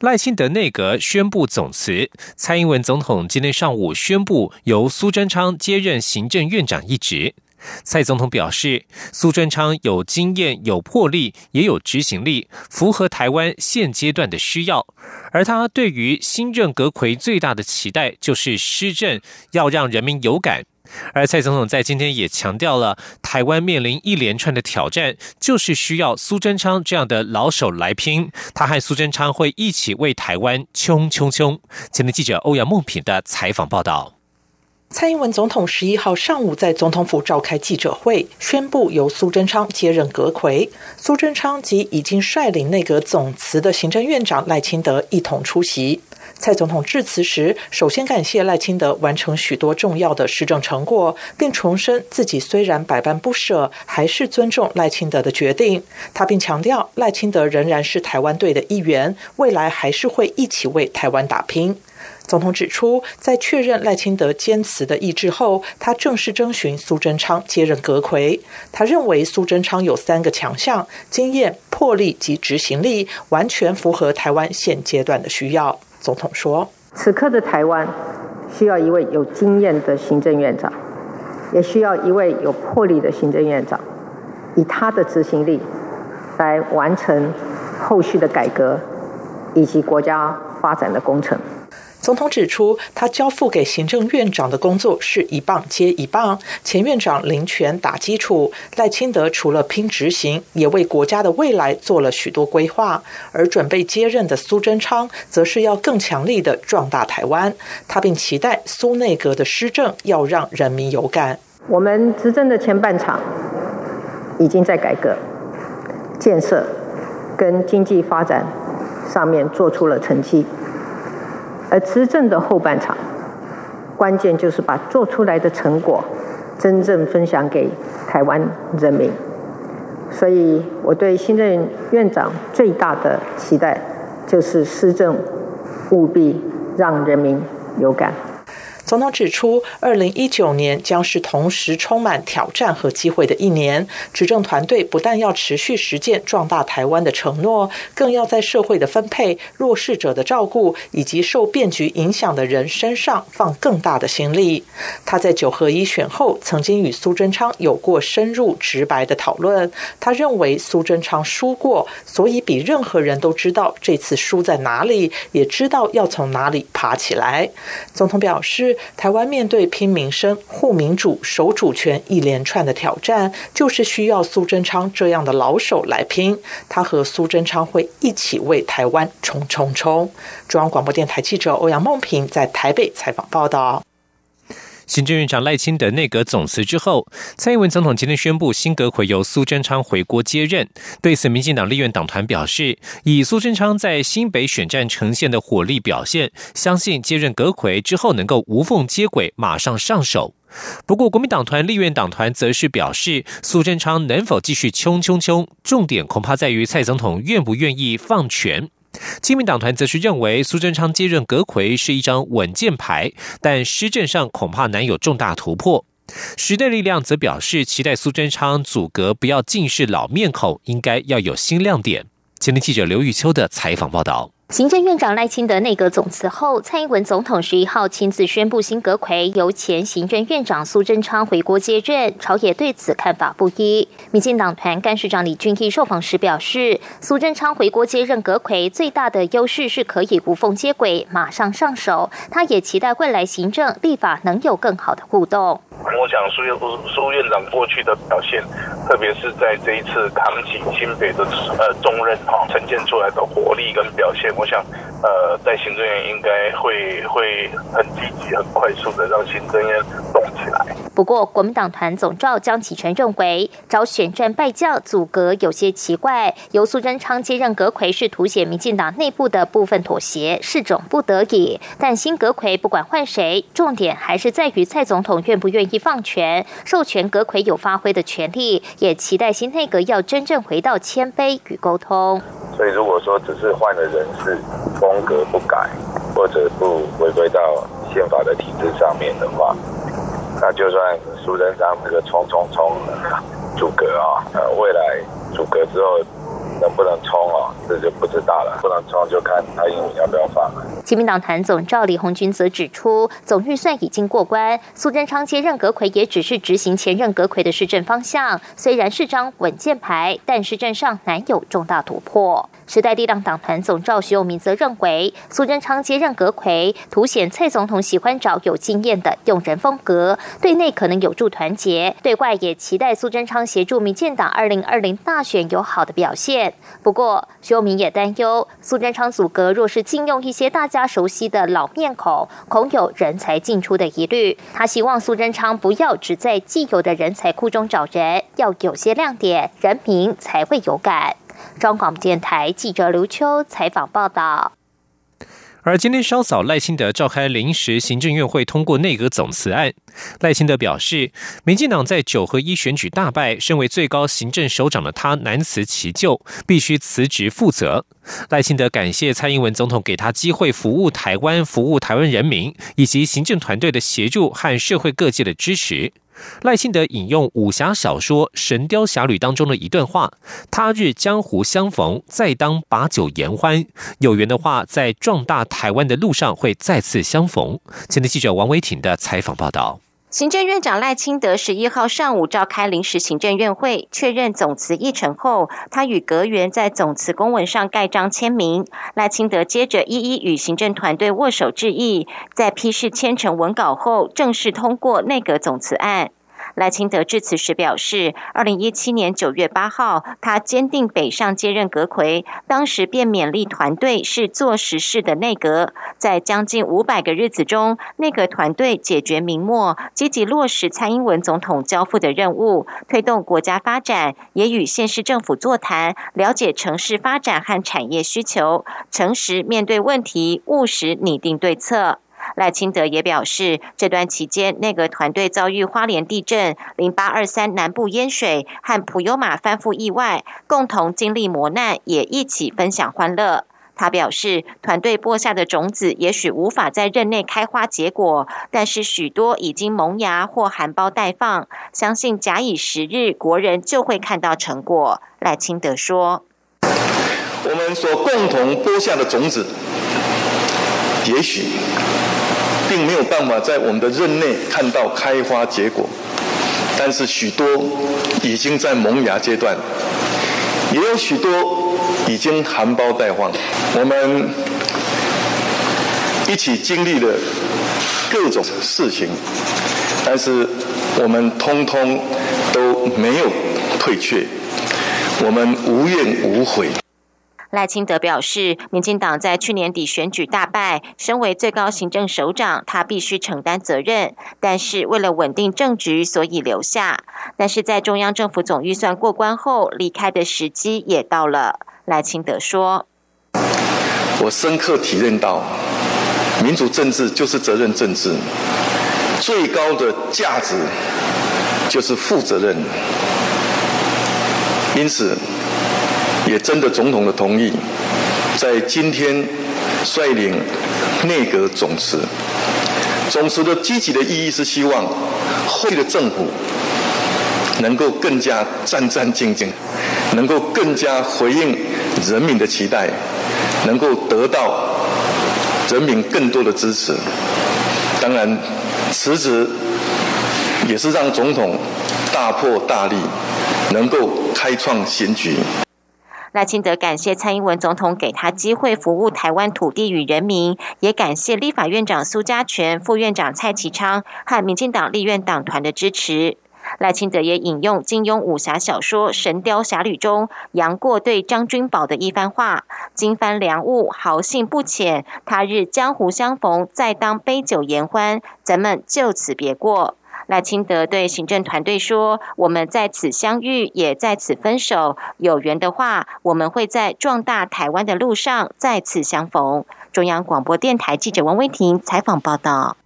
赖清德内阁宣布总辞，蔡英文总统今天上午宣布由苏贞昌接任行政院长一职。蔡总统表示，苏贞昌有经验、有魄力，也有执行力，符合台湾现阶段的需要。而他对于新任阁魁最大的期待，就是施政要让人民有感。而蔡总统在今天也强调了，台湾面临一连串的挑战，就是需要苏贞昌这样的老手来拼。他和苏贞昌会一起为台湾冲冲冲。前天记者欧阳梦平的采访报道。蔡英文总统十一号上午在总统府召开记者会，宣布由苏贞昌接任阁魁。苏贞昌及已经率领内阁总辞的行政院长赖清德一同出席。蔡总统致辞时，首先感谢赖清德完成许多重要的施政成果，并重申自己虽然百般不舍，还是尊重赖清德的决定。他并强调，赖清德仍然是台湾队的一员，未来还是会一起为台湾打拼。总统指出，在确认赖清德坚持的意志后，他正式征询苏贞昌接任阁魁。他认为苏贞昌有三个强项：经验、魄力及执行力，完全符合台湾现阶段的需要。总统说：“此刻的台湾需要一位有经验的行政院长，也需要一位有魄力的行政院长，以他的执行力来完成后续的改革以及国家发展的工程。”总统指出，他交付给行政院长的工作是一棒接一棒。前院长林权打基础，赖清德除了拼执行，也为国家的未来做了许多规划。而准备接任的苏贞昌，则是要更强力的壮大台湾。他并期待苏内阁的施政要让人民有感。我们执政的前半场已经在改革、建设跟经济发展上面做出了成绩。而执政的后半场，关键就是把做出来的成果真正分享给台湾人民。所以，我对新任院长最大的期待，就是施政务必让人民有感。总统指出，二零一九年将是同时充满挑战和机会的一年。执政团队不但要持续实践壮大台湾的承诺，更要在社会的分配、弱势者的照顾以及受变局影响的人身上放更大的心力。他在九合一选后，曾经与苏贞昌有过深入直白的讨论。他认为苏贞昌输过，所以比任何人都知道这次输在哪里，也知道要从哪里爬起来。总统表示。台湾面对拼民生、护民主、守主权一连串的挑战，就是需要苏贞昌这样的老手来拼。他和苏贞昌会一起为台湾冲冲冲。中央广播电台记者欧阳梦平在台北采访报道。行政院长赖清德内阁总辞之后，蔡英文总统今天宣布新阁魁由苏贞昌回国接任。对此，民进党立院党团表示，以苏贞昌在新北选战呈现的火力表现，相信接任阁魁之后能够无缝接轨，马上上手。不过，国民党团立院党团则是表示，苏贞昌能否继续冲冲冲，重点恐怕在于蔡总统愿不愿意放权。亲民党团则是认为苏贞昌接任阁魁是一张稳健牌，但施政上恐怕难有重大突破。时代力量则表示期待苏贞昌阻隔不要尽是老面孔，应该要有新亮点。前天记者刘玉秋的采访报道。行政院长赖清德内阁总辞后，蔡英文总统十一号亲自宣布新阁魁由前行政院长苏贞昌回国接任，朝野对此看法不一。民进党团干事长李俊毅受访时表示，苏贞昌回国接任阁魁最大的优势是可以无缝接轨，马上上手。他也期待未来行政立法能有更好的互动。我想苏院苏院长过去的表现，特别是在这一次扛起新北的呃重任哈，呈现出来的活力跟表现，我想呃在行政院应该会会很积极、很快速的让行政院。不过，国民党团总召江启臣认为，找选战败将阻隔有些奇怪。由苏贞昌接任阁魁是凸显民进党内部的部分妥协，是种不得已。但新阁魁不管换谁，重点还是在于蔡总统愿不愿意放权，授权阁魁有发挥的权利。也期待新内阁要真正回到谦卑与沟通。所以，如果说只是换了人事，风格不改，或者不回归到宪法的体制上面的话，那就算苏贞昌这个冲冲冲阻隔啊，呃，未来阻隔之后能不能冲啊，这就不知道了。不能冲就看他英文要不要放。亲民党团总召李红军则指出，总预算已经过关，苏贞昌接任阁魁也只是执行前任阁魁的施政方向，虽然是张稳健牌，但施政上难有重大突破。时代力量党团总召徐永明则认为，苏贞昌接任阁魁，凸显蔡总统喜欢找有经验的用人风格，对内可能有助团结，对外也期待苏贞昌协助民进党二零二零大选有好的表现。不过，徐永明也担忧，苏贞昌组阁若是禁用一些大。家熟悉的老面孔，恐有人才进出的疑虑。他希望苏贞昌不要只在既有的人才库中找人，要有些亮点，人民才会有感。中广电台记者刘秋采访报道。而今天稍早，赖清德召开临时行政院会通过内阁总辞案。赖清德表示，民进党在九合一选举大败，身为最高行政首长的他难辞其咎，必须辞职负责。赖清德感谢蔡英文总统给他机会服务台湾、服务台湾人民，以及行政团队的协助和社会各界的支持。赖幸德引用武侠小说《神雕侠侣》当中的一段话：“他日江湖相逢，再当把酒言欢。有缘的话，在壮大台湾的路上会再次相逢。”前的记者王维挺的采访报道。行政院长赖清德十一号上午召开临时行政院会，确认总辞议程后，他与阁员在总辞公文上盖章签名。赖清德接着一一与行政团队握手致意，在批示签成文稿后，正式通过内阁总辞案。赖清德致辞时表示，二零一七年九月八号，他坚定北上接任阁魁，当时便勉励团队是做实事的内阁。在将近五百个日子中，内阁团队解决明末，积极落实蔡英文总统交付的任务，推动国家发展，也与县市政府座谈，了解城市发展和产业需求，诚实面对问题，务实拟定对策。赖清德也表示，这段期间内阁团队遭遇花莲地震、零八二三南部淹水和普悠玛翻覆意外，共同经历磨难，也一起分享欢乐。他表示，团队播下的种子也许无法在任内开花结果，但是许多已经萌芽或含苞待放，相信假以时日，国人就会看到成果。赖清德说：“我们所共同播下的种子，也许。”并没有办法在我们的任内看到开花结果，但是许多已经在萌芽阶段，也有许多已经含苞待放。我们一起经历了各种事情，但是我们通通都没有退却，我们无怨无悔。赖清德表示，民进党在去年底选举大败，身为最高行政首长，他必须承担责任。但是为了稳定政局，所以留下。但是在中央政府总预算过关后，离开的时机也到了。赖清德说：“我深刻体认到，民主政治就是责任政治，最高的价值就是负责任。因此。”也征得总统的同意，在今天率领内阁总辞。总辞的积极的意义是希望后的政府能够更加战战兢兢，能够更加回应人民的期待，能够得到人民更多的支持。当然，辞职也是让总统大破大立，能够开创新局。赖清德感谢蔡英文总统给他机会服务台湾土地与人民，也感谢立法院长苏家全、副院长蔡其昌和民进党立院党团的支持。赖清德也引用金庸武侠小说《神雕侠侣》中杨过对张君宝的一番话：“金帆良物，豪兴不浅。他日江湖相逢，再当杯酒言欢。咱们就此别过。”赖清德对行政团队说：“我们在此相遇，也在此分手。有缘的话，我们会在壮大台湾的路上再次相逢。”中央广播电台记者王威婷采访报道。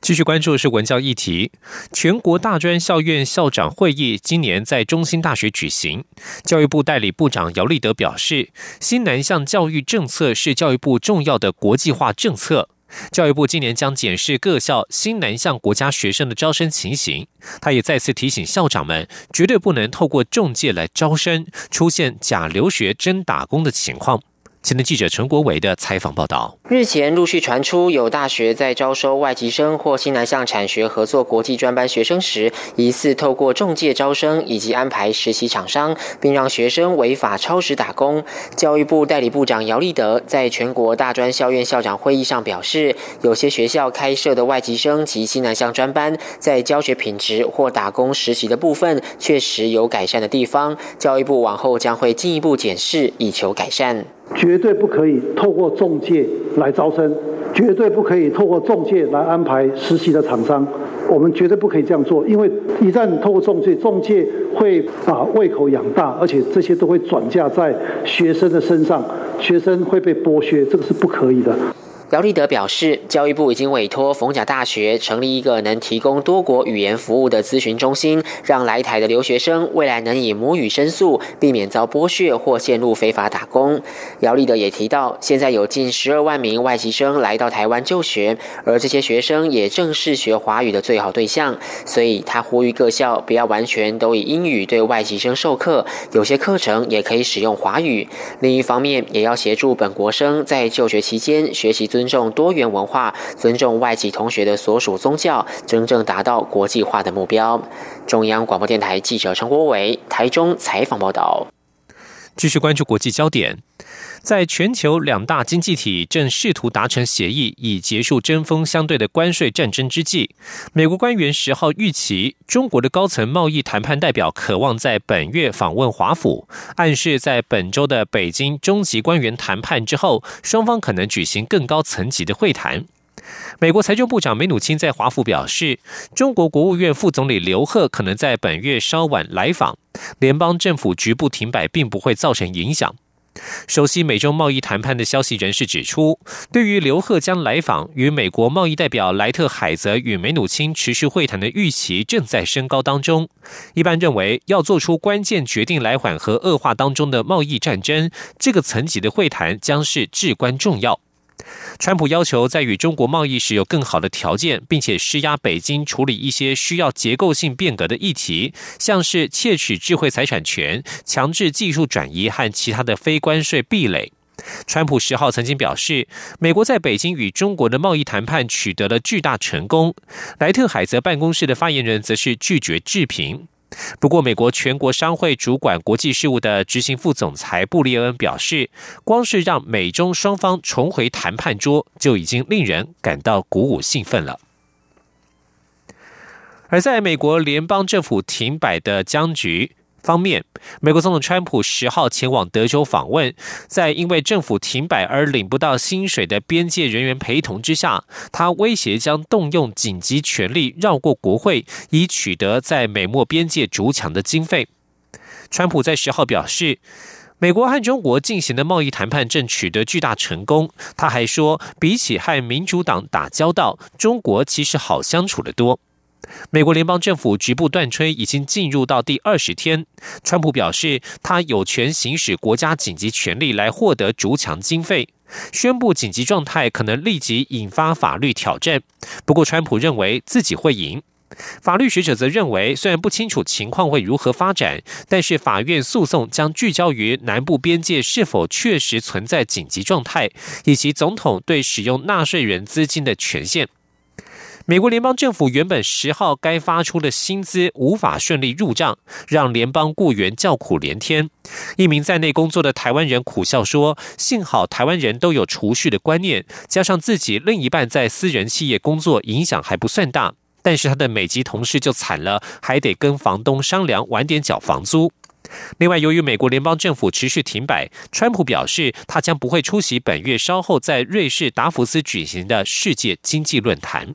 继续关注是文教议题，全国大专校院校长会议今年在中心大学举行。教育部代理部长姚立德表示，新南向教育政策是教育部重要的国际化政策。教育部今年将检视各校新南向国家学生的招生情形。他也再次提醒校长们，绝对不能透过中介来招生，出现假留学真打工的情况。前的记者陈国伟的采访报道：日前陆续传出有大学在招收外籍生或新南向产学合作国际专班学生时，疑似透过中介招生以及安排实习厂商，并让学生违法超时打工。教育部代理部长姚立德在全国大专校院校长会议上表示，有些学校开设的外籍生及新南向专班，在教学品质或打工实习的部分确实有改善的地方。教育部往后将会进一步检视，以求改善。绝对不可以透过中介来招生，绝对不可以透过中介来安排实习的厂商。我们绝对不可以这样做，因为一旦透过中介，中介会把胃口养大，而且这些都会转嫁在学生的身上，学生会被剥削，这个是不可以的。姚立德表示，教育部已经委托逢甲大学成立一个能提供多国语言服务的咨询中心，让来台的留学生未来能以母语申诉，避免遭剥削或陷入非法打工。姚立德也提到，现在有近十二万名外籍生来到台湾就学，而这些学生也正是学华语的最好对象，所以他呼吁各校不要完全都以英语对外籍生授课，有些课程也可以使用华语。另一方面，也要协助本国生在就学期间学习尊。尊重多元文化，尊重外籍同学的所属宗教，真正达到国际化的目标。中央广播电台记者陈国伟台中采访报道。继续关注国际焦点。在全球两大经济体正试图达成协议，以结束针锋相对的关税战争之际，美国官员十号预期，中国的高层贸易谈判代表渴望在本月访问华府，暗示在本周的北京中级官员谈判之后，双方可能举行更高层级的会谈。美国财政部长梅努钦在华府表示，中国国务院副总理刘鹤可能在本月稍晚来访，联邦政府局部停摆并不会造成影响。熟悉美中贸易谈判的消息人士指出，对于刘鹤将来访与美国贸易代表莱特海泽与梅努钦持续会谈的预期正在升高当中。一般认为，要做出关键决定来缓和恶化当中的贸易战争，这个层级的会谈将是至关重要。川普要求在与中国贸易时有更好的条件，并且施压北京处理一些需要结构性变革的议题，像是窃取智慧财产权、强制技术转移和其他的非关税壁垒。川普十号曾经表示，美国在北京与中国的贸易谈判取得了巨大成功。莱特海泽办公室的发言人则是拒绝置评。不过，美国全国商会主管国际事务的执行副总裁布列恩表示，光是让美中双方重回谈判桌，就已经令人感到鼓舞兴奋了。而在美国联邦政府停摆的僵局。方面，美国总统川普十号前往德州访问，在因为政府停摆而领不到薪水的边界人员陪同之下，他威胁将动用紧急权力绕过国会，以取得在美墨边界筑墙的经费。川普在十号表示，美国和中国进行的贸易谈判正取得巨大成功。他还说，比起和民主党打交道，中国其实好相处的多。美国联邦政府局部断炊已经进入到第二十天。川普表示，他有权行使国家紧急权力来获得筑墙经费。宣布紧急状态可能立即引发法律挑战。不过，川普认为自己会赢。法律学者则认为，虽然不清楚情况会如何发展，但是法院诉讼将聚焦于南部边界是否确实存在紧急状态，以及总统对使用纳税人资金的权限。美国联邦政府原本十号该发出的薪资无法顺利入账，让联邦雇员叫苦连天。一名在内工作的台湾人苦笑说：“幸好台湾人都有储蓄的观念，加上自己另一半在私人企业工作，影响还不算大。但是他的美籍同事就惨了，还得跟房东商量晚点缴房租。”另外，由于美国联邦政府持续停摆，川普表示他将不会出席本月稍后在瑞士达福斯举行的世界经济论坛。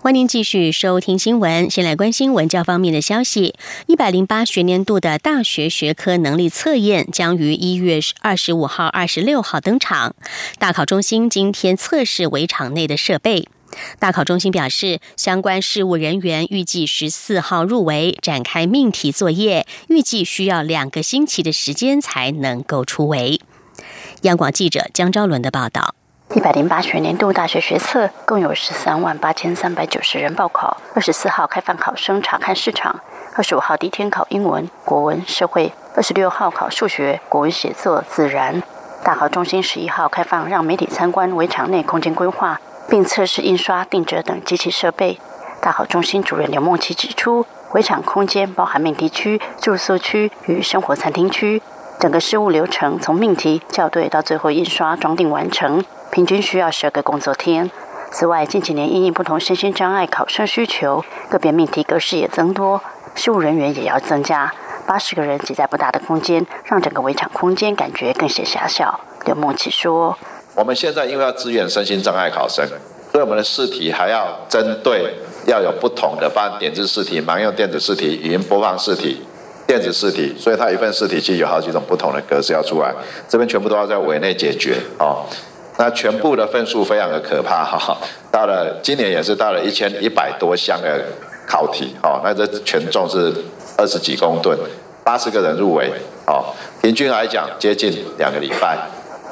欢迎继续收听新闻。先来关心文教方面的消息。一百零八学年度的大学学科能力测验将于一月二十五号、二十六号登场。大考中心今天测试围场内的设备。大考中心表示，相关事务人员预计十四号入围展开命题作业，预计需要两个星期的时间才能够出围。央广记者江昭伦的报道。一百零八学年度大学学测共有十三万八千三百九十人报考，二十四号开放考生查看市场，二十五号第一天考英文、国文、社会，二十六号考数学、国文写作、自然。大考中心十一号开放让媒体参观围场内空间规划，并测试印刷、定折等机器设备。大考中心主任刘梦琪指出，围场空间包含命题区、住宿区与生活餐厅区，整个事务流程从命题校对到最后印刷装订完成。平均需要十二个工作天。此外，近几年因应不同身心障碍考生需求，个别命题格式也增多，事务人员也要增加。八十个人挤在不大的空间，让整个围场空间感觉更显狭小。刘梦琪说：“我们现在因为要支援身心障碍考生，所以我们的试题还要针对要有不同的，包含点字试题、盲用电子试题、语音播放试题、电子试题，所以它一份试题其实有好几种不同的格式要出来，这边全部都要在委内解决哦。”那全部的份数非常的可怕哈，到了今年也是到了一千一百多箱的考题哦，那这权重是二十几公吨，八十个人入围哦，平均来讲接近两个礼拜。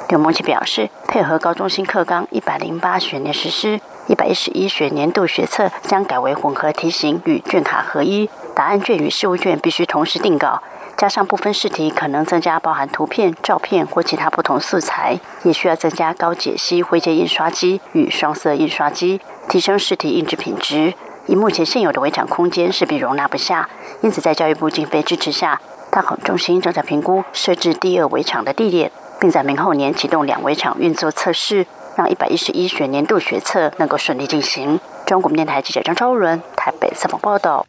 刘梦琪表示，配合高中新课纲一百零八学年实施，一百一十一学年度学测将改为混合题型与卷卡合一，答案卷与试务卷必须同时定稿。加上部分试题可能增加包含图片、照片或其他不同素材，也需要增加高解析灰阶印刷机与双色印刷机，提升试题印制品质。以目前现有的围场空间势必容纳不下，因此在教育部经费支持下，大考中心正在评估设置第二围场的地点，并在明后年启动两围场运作测试，让一百一十一学年度学测能够顺利进行。中国电台记者张超伦台北采访报道。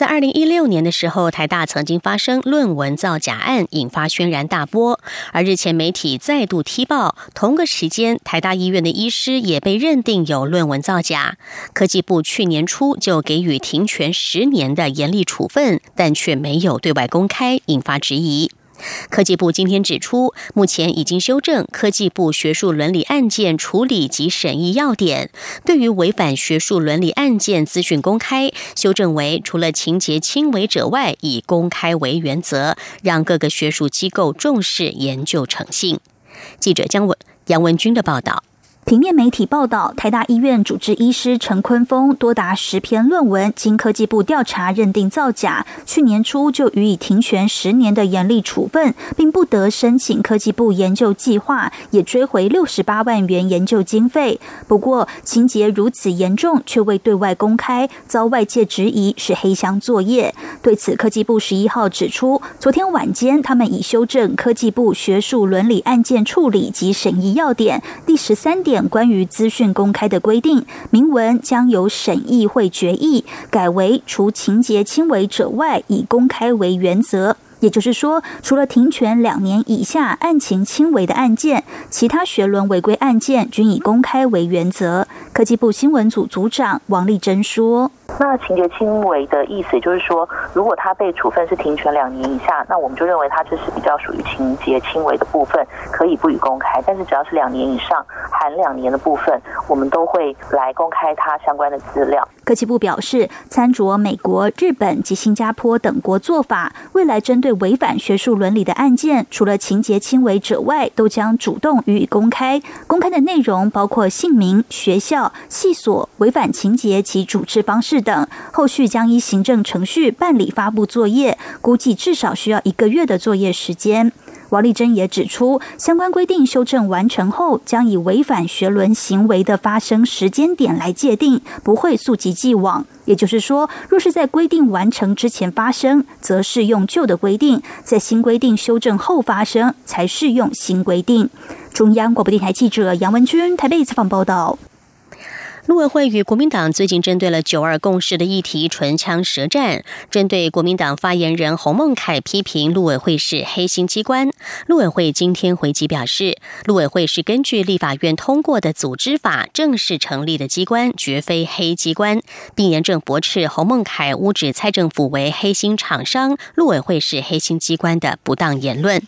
在二零一六年的时候，台大曾经发生论文造假案，引发轩然大波。而日前媒体再度踢爆，同个时间，台大医院的医师也被认定有论文造假。科技部去年初就给予停权十年的严厉处分，但却没有对外公开，引发质疑。科技部今天指出，目前已经修正科技部学术伦理案件处理及审议要点，对于违反学术伦理案件资讯公开，修正为除了情节轻微者外，以公开为原则，让各个学术机构重视研究诚信。记者姜文杨文军的报道。平面媒体报道，台大医院主治医师陈坤峰多达十篇论文，经科技部调查认定造假，去年初就予以停权十年的严厉处分，并不得申请科技部研究计划，也追回六十八万元研究经费。不过，情节如此严重，却未对外公开，遭外界质疑是黑箱作业。对此，科技部十一号指出，昨天晚间他们已修正科技部学术伦理案件处理及审议要点第十三点。关于资讯公开的规定，明文将由审议会决议改为除情节轻微者外，以公开为原则。也就是说，除了停权两年以下案情轻微的案件，其他学伦违规案件均以公开为原则。科技部新闻组组长王丽珍说。那情节轻微的意思，就是说，如果他被处分是停权两年以下，那我们就认为他这是比较属于情节轻微的部分，可以不予公开。但是只要是两年以上，含两年的部分，我们都会来公开他相关的资料。科技部表示，参酌美国、日本及新加坡等国做法，未来针对违反学术伦理的案件，除了情节轻微者外，都将主动予以公开。公开的内容包括姓名、学校、系所、违反情节及主治方式等。后续将依行政程序办理发布作业，估计至少需要一个月的作业时间。王丽珍也指出，相关规定修正完成后，将以违反学轮行为的发生时间点来界定，不会溯及既往。也就是说，若是在规定完成之前发生，则适用旧的规定；在新规定修正后发生，才适用新规定。中央广播电台记者杨文君台北采访报道。陆委会与国民党最近针对了“九二共识”的议题唇枪舌战。针对国民党发言人洪孟凯批评陆委会是黑心机关，陆委会今天回击表示，陆委会是根据立法院通过的组织法正式成立的机关，绝非黑机关，并严正驳斥洪孟凯污指蔡政府为黑心厂商，陆委会是黑心机关的不当言论。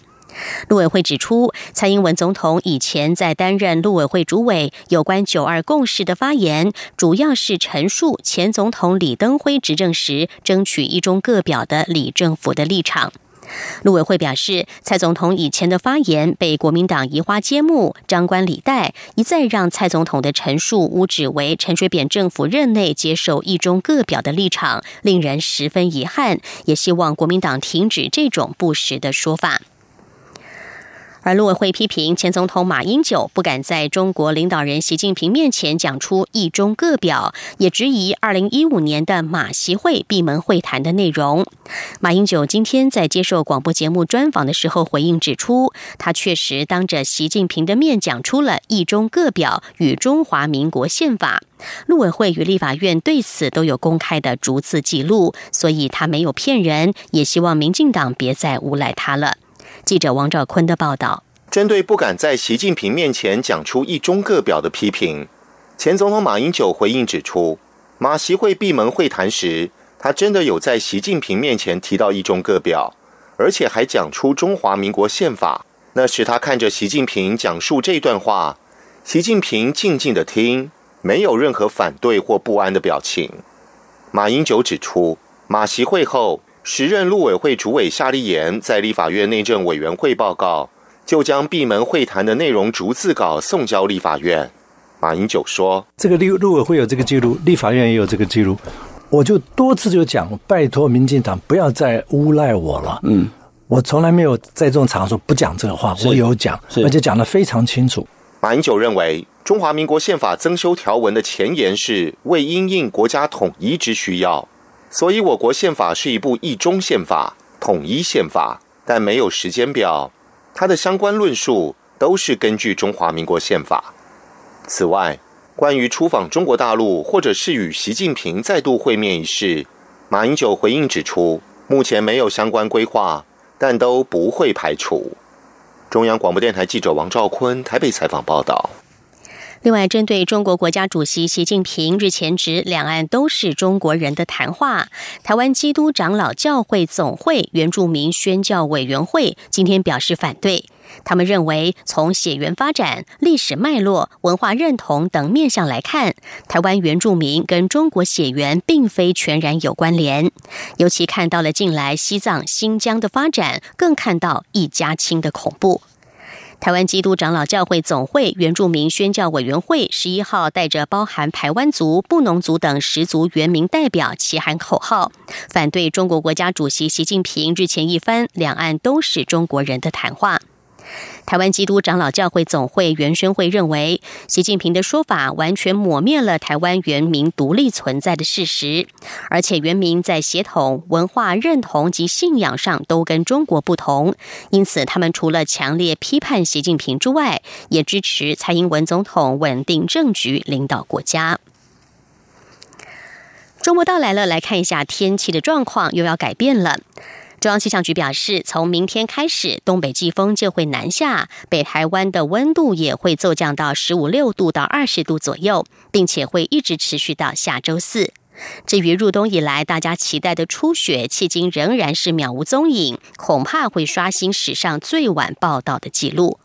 陆委会指出，蔡英文总统以前在担任陆委会主委，有关“九二共识”的发言，主要是陈述前总统李登辉执政时争取一中各表的李政府的立场。陆委会表示，蔡总统以前的发言被国民党移花接木、张冠李戴，一再让蔡总统的陈述污指为陈水扁政府任内接受一中各表的立场，令人十分遗憾。也希望国民党停止这种不实的说法。而陆委会批评前总统马英九不敢在中国领导人习近平面前讲出“一中各表”，也质疑二零一五年的马习会闭门会谈的内容。马英九今天在接受广播节目专访的时候回应指出，他确实当着习近平的面讲出了“一中各表”与中华民国宪法。陆委会与立法院对此都有公开的逐字记录，所以他没有骗人，也希望民进党别再诬赖他了。记者王兆坤的报道：针对不敢在习近平面前讲出“一中各表”的批评，前总统马英九回应指出，马习会闭门会谈时，他真的有在习近平面前提到“一中各表”，而且还讲出中华民国宪法。那时他看着习近平讲述这段话，习近平静静的听，没有任何反对或不安的表情。马英九指出，马习会后。时任陆委会主委夏立言在立法院内政委员会报告，就将闭门会谈的内容逐字稿送交立法院。马英九说：“这个立陆委会有这个记录，立法院也有这个记录，我就多次就讲，拜托民进党不要再诬赖我了。嗯，我从来没有在这种场合不讲这个话，我有讲，而且讲的非常清楚。”马英九认为，中华民国宪法增修条文的前言是为因应国家统一之需要。所以，我国宪法是一部一中宪法、统一宪法，但没有时间表。它的相关论述都是根据中华民国宪法。此外，关于出访中国大陆或者是与习近平再度会面一事，马英九回应指出，目前没有相关规划，但都不会排除。中央广播电台记者王兆坤台北采访报道。另外，针对中国国家主席习近平日前指两岸都是中国人的谈话，台湾基督长老教会总会原住民宣教委员会今天表示反对。他们认为，从血缘发展、历史脉络、文化认同等面向来看，台湾原住民跟中国血缘并非全然有关联。尤其看到了近来西藏、新疆的发展，更看到一家亲的恐怖。台湾基督长老教会总会原住民宣教委员会十一号带着包含台湾族、布农族等十族原民代表齐喊口号，反对中国国家主席习近平日前一番“两岸都是中国人”的谈话。台湾基督长老教会总会元宣会认为，习近平的说法完全抹灭了台湾原民独立存在的事实，而且原民在血统、文化认同及信仰上都跟中国不同，因此他们除了强烈批判习近平之外，也支持蔡英文总统稳定政局、领导国家。周末到来了，来看一下天气的状况又要改变了。中央气象局表示，从明天开始，东北季风就会南下，北台湾的温度也会骤降到十五六度到二十度左右，并且会一直持续到下周四。至于入冬以来大家期待的初雪，迄今仍然是渺无踪影，恐怕会刷新史上最晚报道的记录。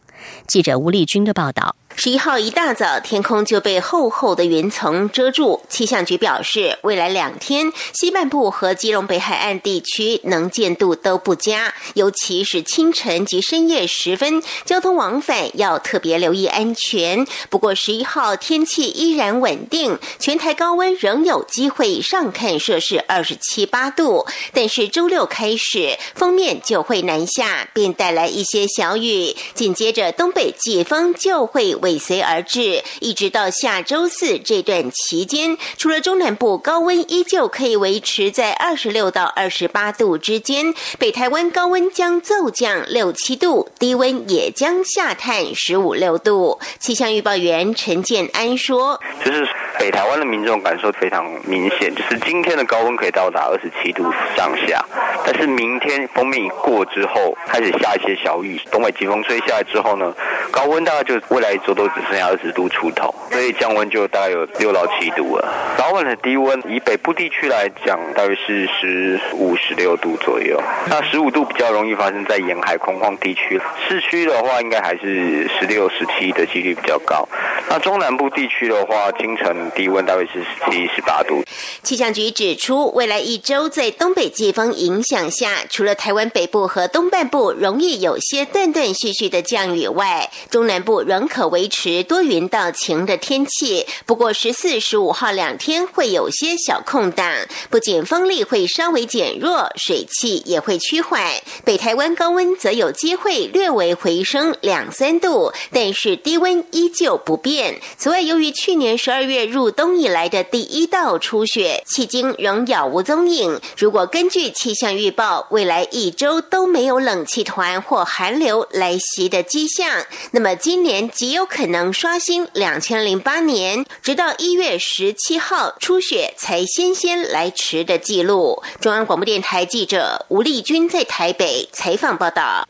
记者吴丽君的报道。十一号一大早，天空就被厚厚的云层遮住。气象局表示，未来两天西半部和基隆北海岸地区能见度都不佳，尤其是清晨及深夜时分，交通往返要特别留意安全。不过十一号天气依然稳定，全台高温仍有机会上看摄氏二十七八度。但是周六开始，封面就会南下，并带来一些小雨，紧接着东北季风就会。尾随而至，一直到下周四这段期间，除了中南部高温依旧可以维持在二十六到二十八度之间，北台湾高温将骤降六七度，低温也将下探十五六度。气象预报员陈建安说：“就是北台湾的民众感受非常明显，就是今天的高温可以到达二十七度上下，但是明天封面一过之后，开始下一些小雨，东北季风吹下来之后呢，高温大概就未来一周。”都只剩下二十度出头，所以降温就大概有六到七度了。早晚的低温，以北部地区来讲，大约是十五、十六度左右。那十五度比较容易发生在沿海空旷地区，市区的话，应该还是十六、十七的几率比较高。那中南部地区的话，清晨低温大约是十七、十八度。气象局指出，未来一周在东北季风影响下，除了台湾北部和东半部容易有些断断续续的降雨外，中南部仍可维持多云到晴的天气。不过十四、十五号两天会有些小空档，不仅风力会稍微减弱，水汽也会趋缓。北台湾高温则有机会略微回升两三度，但是低温依旧不变。此外，由于去年十二月入冬以来的第一道初雪，迄今仍杳无踪影。如果根据气象预报，未来一周都没有冷气团或寒流来袭的迹象，那么今年极有可能刷新两千零八年直到一月十七号初雪才先先来迟的记录。中央广播电台记者吴丽君在台北采访报道。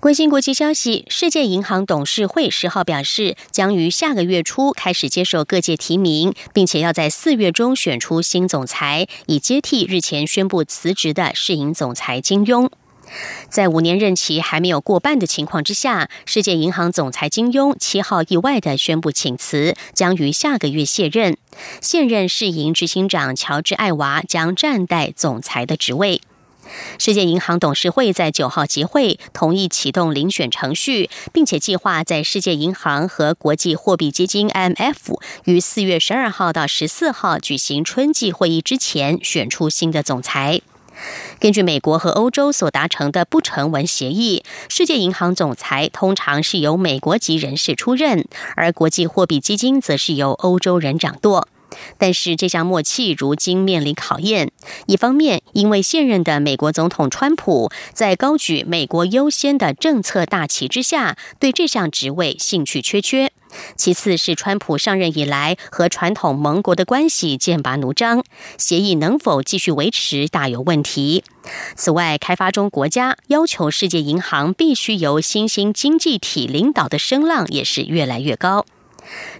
关心国际消息，世界银行董事会十号表示，将于下个月初开始接受各界提名，并且要在四月中选出新总裁，以接替日前宣布辞职的世银总裁金庸。在五年任期还没有过半的情况之下，世界银行总裁金庸七号意外的宣布请辞，将于下个月卸任。现任世银执行长乔治艾娃将暂代总裁的职位。世界银行董事会在九号集会，同意启动遴选程序，并且计划在世界银行和国际货币基金 （IMF） 于四月十二号到十四号举行春季会议之前选出新的总裁。根据美国和欧洲所达成的不成文协议，世界银行总裁通常是由美国籍人士出任，而国际货币基金则是由欧洲人掌舵。但是这项默契如今面临考验。一方面，因为现任的美国总统川普在高举“美国优先”的政策大旗之下，对这项职位兴趣缺缺；其次是川普上任以来和传统盟国的关系剑拔弩张，协议能否继续维持大有问题。此外，开发中国家要求世界银行必须由新兴经济体领导的声浪也是越来越高。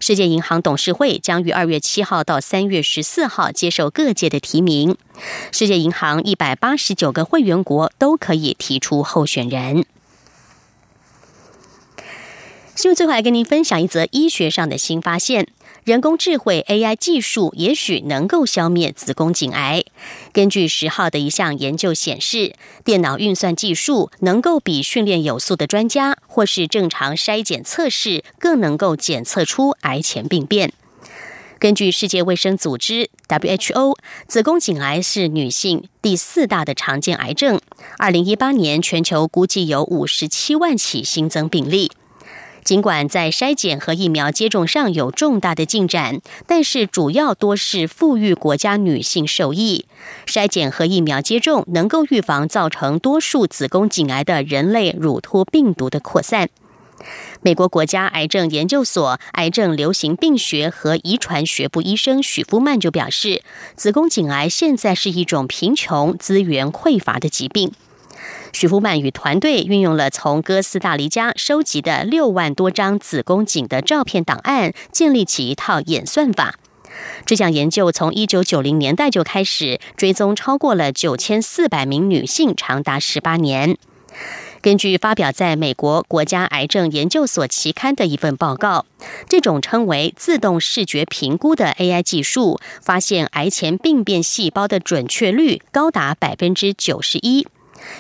世界银行董事会将于二月七号到三月十四号接受各界的提名。世界银行一百八十九个会员国都可以提出候选人。新闻最后来跟您分享一则医学上的新发现。人工智慧 AI 技术也许能够消灭子宫颈癌。根据十号的一项研究显示，电脑运算技术能够比训练有素的专家或是正常筛检测试更能够检测出癌前病变。根据世界卫生组织 WHO，子宫颈癌是女性第四大的常见癌症。二零一八年，全球估计有五十七万起新增病例。尽管在筛检和疫苗接种上有重大的进展，但是主要多是富裕国家女性受益。筛检和疫苗接种能够预防造成多数子宫颈癌的人类乳突病毒的扩散。美国国家癌症研究所癌症流行病学和遗传学部医生许夫曼就表示，子宫颈癌现在是一种贫穷、资源匮乏的疾病。许福曼与团队运用了从哥斯达黎加收集的六万多张子宫颈的照片档案，建立起一套演算法。这项研究从一九九零年代就开始追踪，超过了九千四百名女性，长达十八年。根据发表在美国国家癌症研究所期刊的一份报告，这种称为自动视觉评估的 AI 技术，发现癌前病变细胞的准确率高达百分之九十一。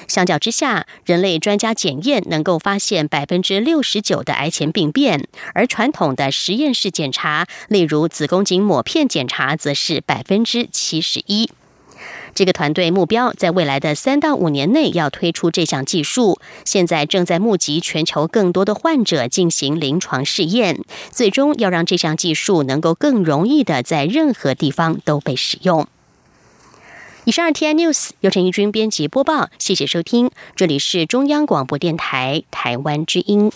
相较之下，人类专家检验能够发现百分之六十九的癌前病变，而传统的实验室检查，例如子宫颈抹片检查，则是百分之七十一。这个团队目标在未来的三到五年内要推出这项技术，现在正在募集全球更多的患者进行临床试验，最终要让这项技术能够更容易的在任何地方都被使用。以上 T I News 由陈义军编辑播报，谢谢收听，这里是中央广播电台台湾之音。